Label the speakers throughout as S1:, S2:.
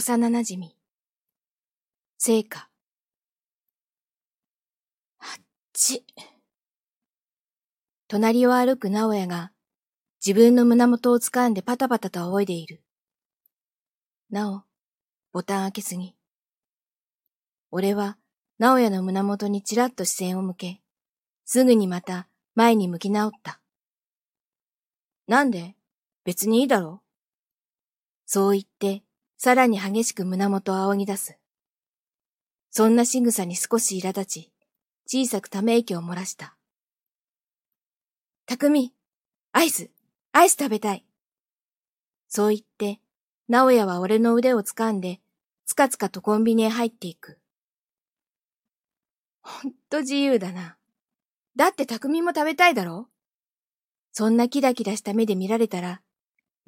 S1: 幼馴染。聖火。あっち。隣を歩く直哉が自分の胸元を掴んでパタパタと仰いでいる。なお、ボタン開けすぎ。俺は直哉の胸元にちらっと視線を向け、すぐにまた前に向き直った。なんで？別にいいだろ？そう言って、さらに激しく胸元を仰ぎ出す。そんな仕草に少し苛立ち、小さくため息を漏らした。匠、アイス、アイス食べたい。そう言って、直哉は俺の腕を掴んで、つかつかとコンビニへ入っていく。ほんと自由だな。だって匠も食べたいだろ？そんなキラキラした目で見られたら、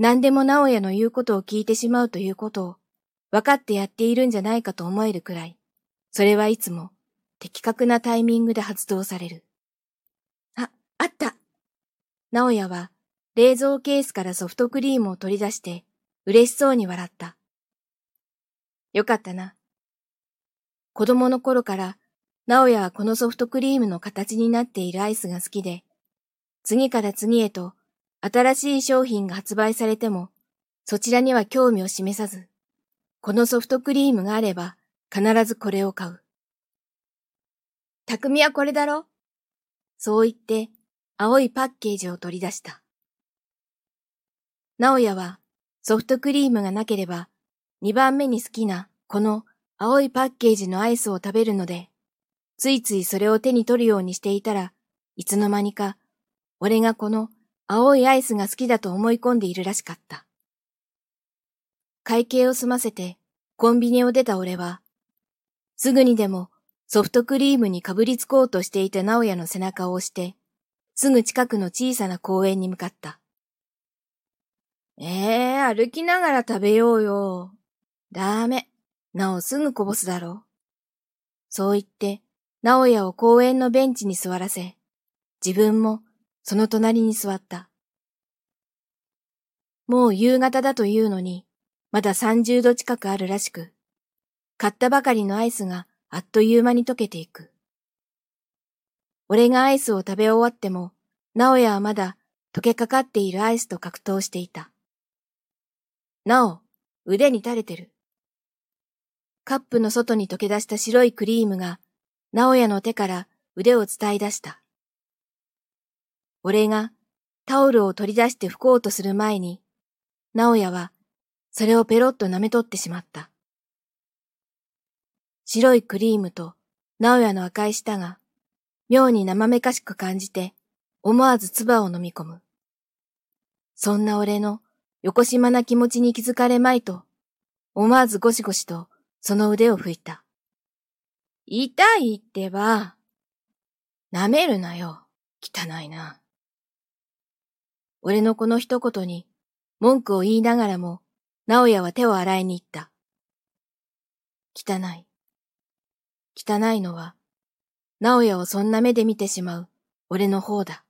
S1: 何でも直哉の言うことを聞いてしまうということを分かってやっているんじゃないかと思えるくらい、それはいつも的確なタイミングで発動される。あ、あった直哉は冷蔵ケースからソフトクリームを取り出して嬉しそうに笑った。よかったな。子供の頃から直哉はこのソフトクリームの形になっているアイスが好きで、次から次へと新しい商品が発売されても、そちらには興味を示さず、このソフトクリームがあれば必ずこれを買う。匠はこれだろ？そう言って青いパッケージを取り出した。直哉はソフトクリームがなければ2番目に好きなこの青いパッケージのアイスを食べるので、ついついそれを手に取るようにしていたらいつの間にか、俺がこの青いアイスが好きだと思い込んでいるらしかった。会計を済ませてコンビニを出た俺は、すぐにでもソフトクリームにかぶりつこうとしていた直哉の背中を押して、すぐ近くの小さな公園に向かった。ええー、歩きながら食べようよ。ダメ。なおすぐこぼすだろう。そう言って、直哉を公園のベンチに座らせ、自分もその隣に座った。もう夕方だというのに、まだ30度近くあるらしく、買ったばかりのアイスがあっという間に溶けていく。俺がアイスを食べ終わっても、直哉はまだ溶けかかっているアイスと格闘していた。なお、腕に垂れてる。カップの外に溶け出した白いクリームが、直哉の手から腕を伝い出した。俺がタオルを取り出して拭こうとする前に、直哉はそれをペロッと舐め取ってしまった。白いクリームと直哉の赤い舌が妙に生めかしく感じて思わず唾を飲み込む。そんな俺の横島な気持ちに気づかれまいと思わずゴシゴシとその腕を拭いた。痛いってば。舐めるなよ。汚いな。俺のこの一言に文句を言いながらも、直也は手を洗いに行った。汚い。汚いのは、直也をそんな目で見てしまう俺の方だ。